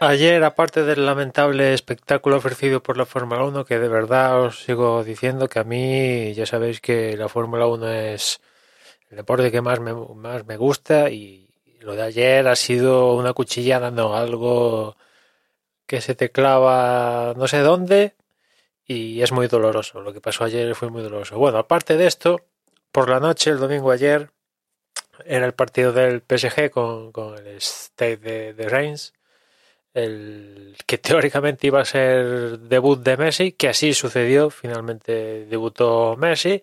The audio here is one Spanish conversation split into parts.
Ayer, aparte del lamentable espectáculo ofrecido por la Fórmula 1, que de verdad os sigo diciendo que a mí ya sabéis que la Fórmula 1 es el deporte que más me, más me gusta y lo de ayer ha sido una cuchilla dando algo que se te clava no sé dónde y es muy doloroso. Lo que pasó ayer fue muy doloroso. Bueno, aparte de esto, por la noche, el domingo ayer, era el partido del PSG con, con el State de, de Reims el que teóricamente iba a ser debut de Messi, que así sucedió, finalmente debutó Messi,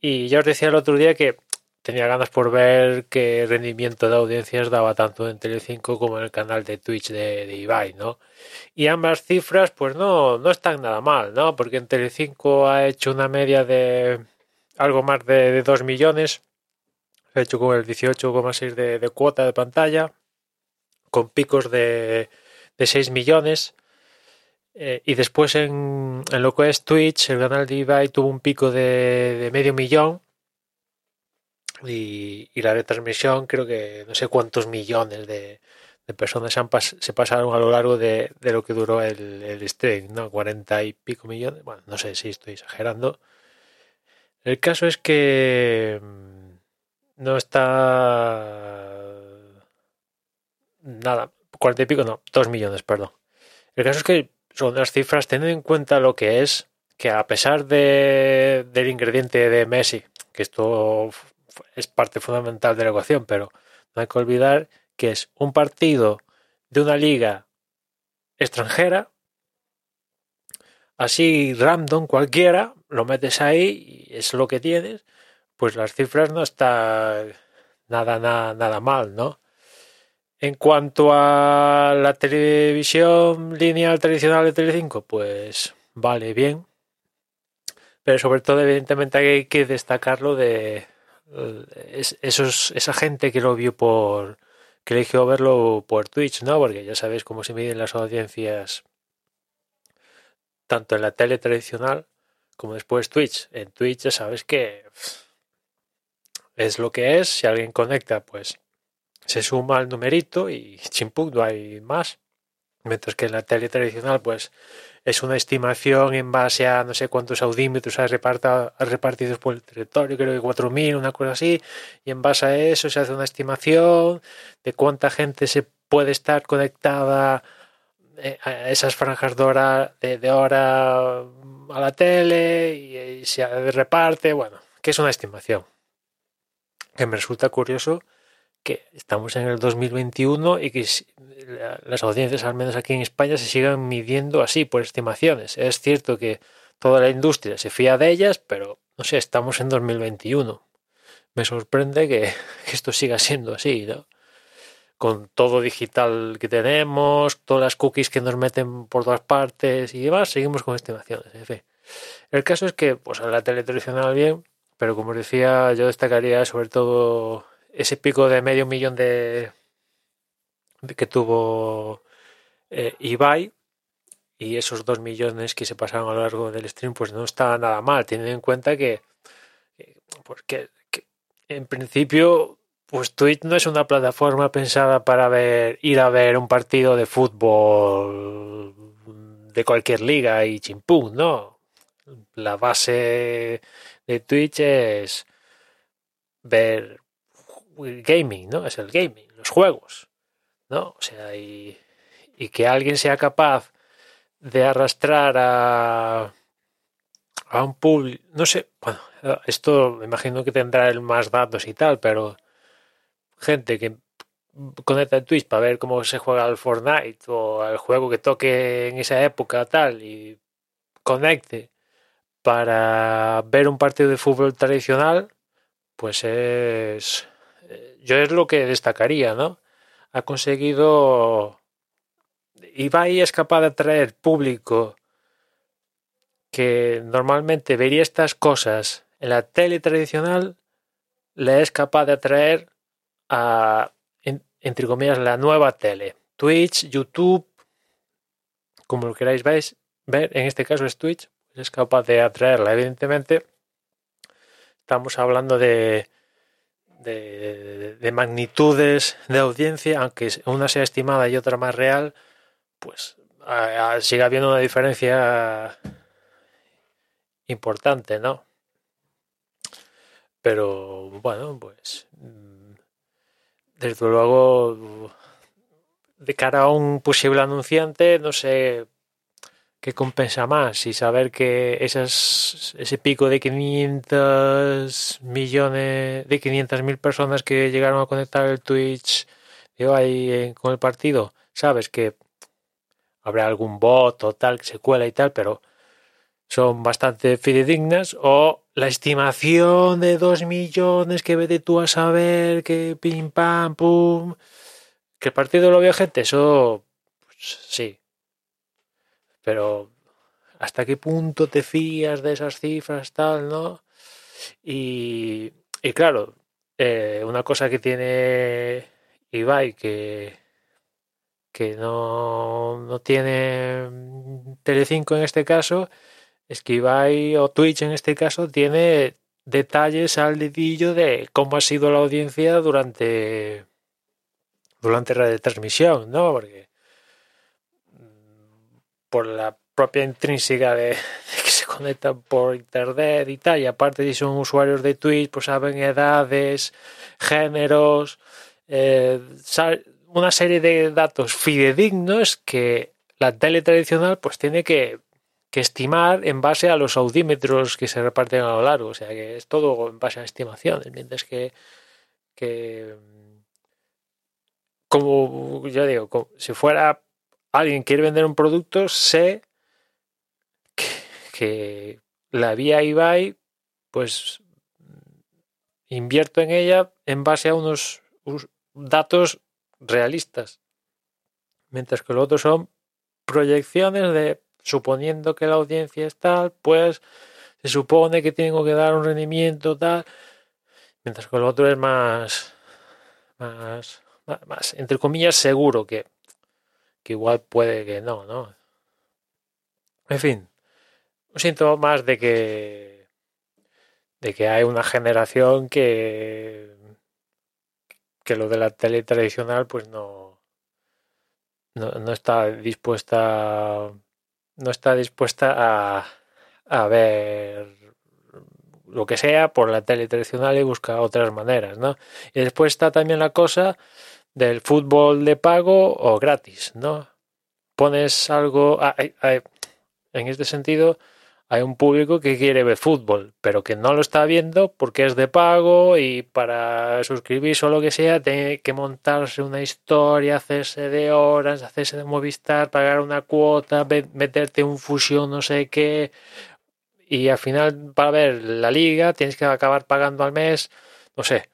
y ya os decía el otro día que tenía ganas por ver qué rendimiento de audiencias daba tanto en Telecinco como en el canal de Twitch de, de Ibai, ¿no? Y ambas cifras, pues no, no están nada mal, ¿no? Porque en Telecinco ha hecho una media de algo más de, de 2 millones, ha hecho con el 18,6 de, de cuota de pantalla, con picos de de 6 millones. Eh, y después en, en, lo que es Twitch, el canal de Ibai tuvo un pico de, de medio millón. Y, y, la retransmisión, creo que no sé cuántos millones de, de personas han pas, se, pasaron a lo largo de, de lo que duró el, el, stream, ¿no? 40 y pico millones. Bueno, no sé si estoy exagerando. El caso es que mm, no está nada 40 y pico, no, 2 millones, perdón. El caso es que son las cifras, teniendo en cuenta lo que es, que a pesar de, del ingrediente de Messi, que esto es parte fundamental de la ecuación, pero no hay que olvidar que es un partido de una liga extranjera, así random cualquiera, lo metes ahí y es lo que tienes, pues las cifras no están nada, nada, nada mal, ¿no? En cuanto a la televisión lineal tradicional de Telecinco, pues vale, bien. Pero sobre todo, evidentemente, hay que destacarlo de esos, esa gente que lo vio por. que eligió verlo por Twitch, ¿no? Porque ya sabéis cómo se miden las audiencias tanto en la tele tradicional como después Twitch. En Twitch ya sabes que es lo que es. Si alguien conecta, pues se suma el numerito y chimpuk, no hay más. Mientras que en la tele tradicional, pues es una estimación en base a no sé cuántos audímetros hay repartidos por el territorio, creo que 4.000, una cosa así, y en base a eso se hace una estimación de cuánta gente se puede estar conectada eh, a esas franjas de hora, de, hora a la tele y, y se reparte, bueno, que es una estimación. Que me resulta curioso que estamos en el 2021 y que las audiencias, al menos aquí en España, se sigan midiendo así por estimaciones. Es cierto que toda la industria se fía de ellas, pero no sé, estamos en 2021. Me sorprende que, esto siga siendo así, ¿no? Con todo digital que tenemos, todas las cookies que nos meten por todas partes y demás, seguimos con estimaciones. En fin. El caso es que, pues a la tele tradicional bien, pero como decía, yo destacaría sobre todo ese pico de medio millón de, que tuvo eh, Ibai y esos dos millones que se pasaron a lo largo del stream, pues no está nada mal, teniendo en cuenta que, pues que, que, en principio, pues Twitch no es una plataforma pensada para ver, ir a ver un partido de fútbol de cualquier liga y chimpún, ¿no? La base de Twitch es ver gaming, ¿no? Es el gaming, los juegos, ¿no? O sea, y, y que alguien sea capaz de arrastrar a, a un público, no sé, bueno, esto me imagino que tendrá el más datos y tal, pero gente que conecta en Twitch para ver cómo se juega al Fortnite o al juego que toque en esa época tal y conecte para ver un partido de fútbol tradicional, pues es yo es lo que destacaría, ¿no? Ha conseguido. Ibai es capaz de atraer público que normalmente vería estas cosas en la tele tradicional, le es capaz de atraer a, entre comillas, la nueva tele. Twitch, YouTube, como lo queráis veis, ver, en este caso es Twitch, es capaz de atraerla. Evidentemente, estamos hablando de de, de, magnitudes de audiencia, aunque una sea estimada y otra más real, pues sigue habiendo una diferencia importante, ¿no? Pero bueno, pues mm, desde luego de cara a un posible anunciante, no sé qué compensa más, si saber que esas, ese pico de 500 millones, de 500 mil personas que llegaron a conectar el Twitch digo, ahí con el partido, sabes que habrá algún bot o tal que se cuela y tal, pero son bastante fidedignas o la estimación de 2 millones que vete tú a saber que pim pam pum que el partido lo vio gente eso pues, sí pero hasta qué punto te fías de esas cifras tal no y, y claro eh, una cosa que tiene Ibai que que no, no tiene Telecinco en este caso es que Ibai o Twitch en este caso tiene detalles al dedillo de cómo ha sido la audiencia durante durante la retransmisión, ¿no? Porque por la propia intrínseca de, que se conectan por internet y tal, y aparte si son usuarios de Twitch, pues saben edades, géneros, eh, una serie de datos fidedignos que la tele tradicional pues tiene que que estimar en base a los audímetros que se reparten a lo largo. O sea que es todo en base a estimaciones. Mientras que, que como ya digo, si fuera alguien quiere vender un producto, sé que, la vía eBay, pues invierto en ella en base a unos datos realistas. Mientras que los otros son proyecciones de suponiendo que la audiencia es tal, pues se supone que tengo que dar un rendimiento tal, mientras que el otro es más, más, más, entre comillas, seguro que, que igual puede que no, ¿no? En fin, un síntoma más de que de que hay una generación que que lo de la tele tradicional pues no no, no está dispuesta no está dispuesta a, a ver lo que sea por la tele tradicional y busca otras maneras, ¿no? Y después está también la cosa del fútbol de pago o gratis, ¿no? Pones algo, ah, en este sentido, hay un público que quiere ver fútbol, pero que no lo está viendo porque es de pago y para suscribirse o lo que sea tiene que montarse una historia, hacerse de horas, hacerse de Movistar, pagar una cuota, meterte un fusión no sé qué y al final para ver la liga tienes que acabar pagando al mes, no sé,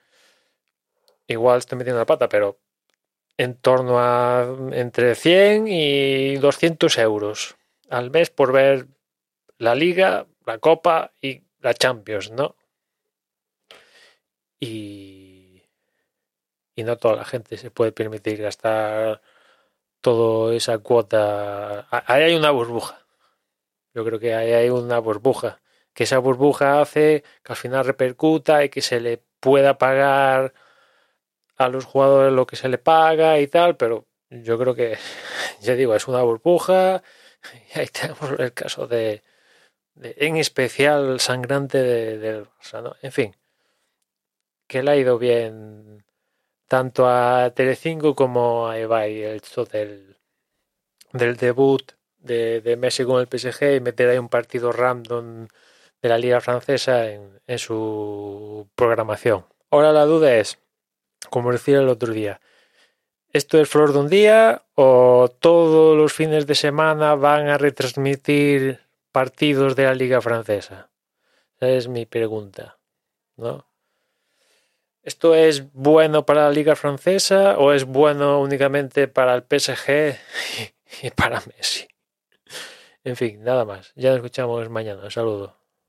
igual estoy metiendo la pata, pero en torno a entre 100 y 200 euros al mes por ver la Liga, la Copa y la Champions, ¿no? Y, y no toda la gente se puede permitir gastar toda esa cuota. Ahí hay una burbuja. Yo creo que ahí hay una burbuja. Que esa burbuja hace que al final repercuta y que se le pueda pagar a los jugadores lo que se le paga y tal, pero yo creo que, ya digo, es una burbuja. Y ahí tenemos el caso de, en especial sangrante del de, En fin, que le ha ido bien tanto a Telecinco como a Ebay el hecho del, del debut de, Messi con el PSG y meter ahí un partido random de la liga francesa en su programación. Ahora la duda es, como decía el otro día, ¿esto es flor de un día o todos los fines de semana van a retransmitir partidos de la liga francesa? Esa es mi pregunta, ¿no? ¿Esto es bueno para la liga francesa o es bueno únicamente para el PSG y para Messi? En fin, nada más. Ya nos escuchamos mañana. Un saludo.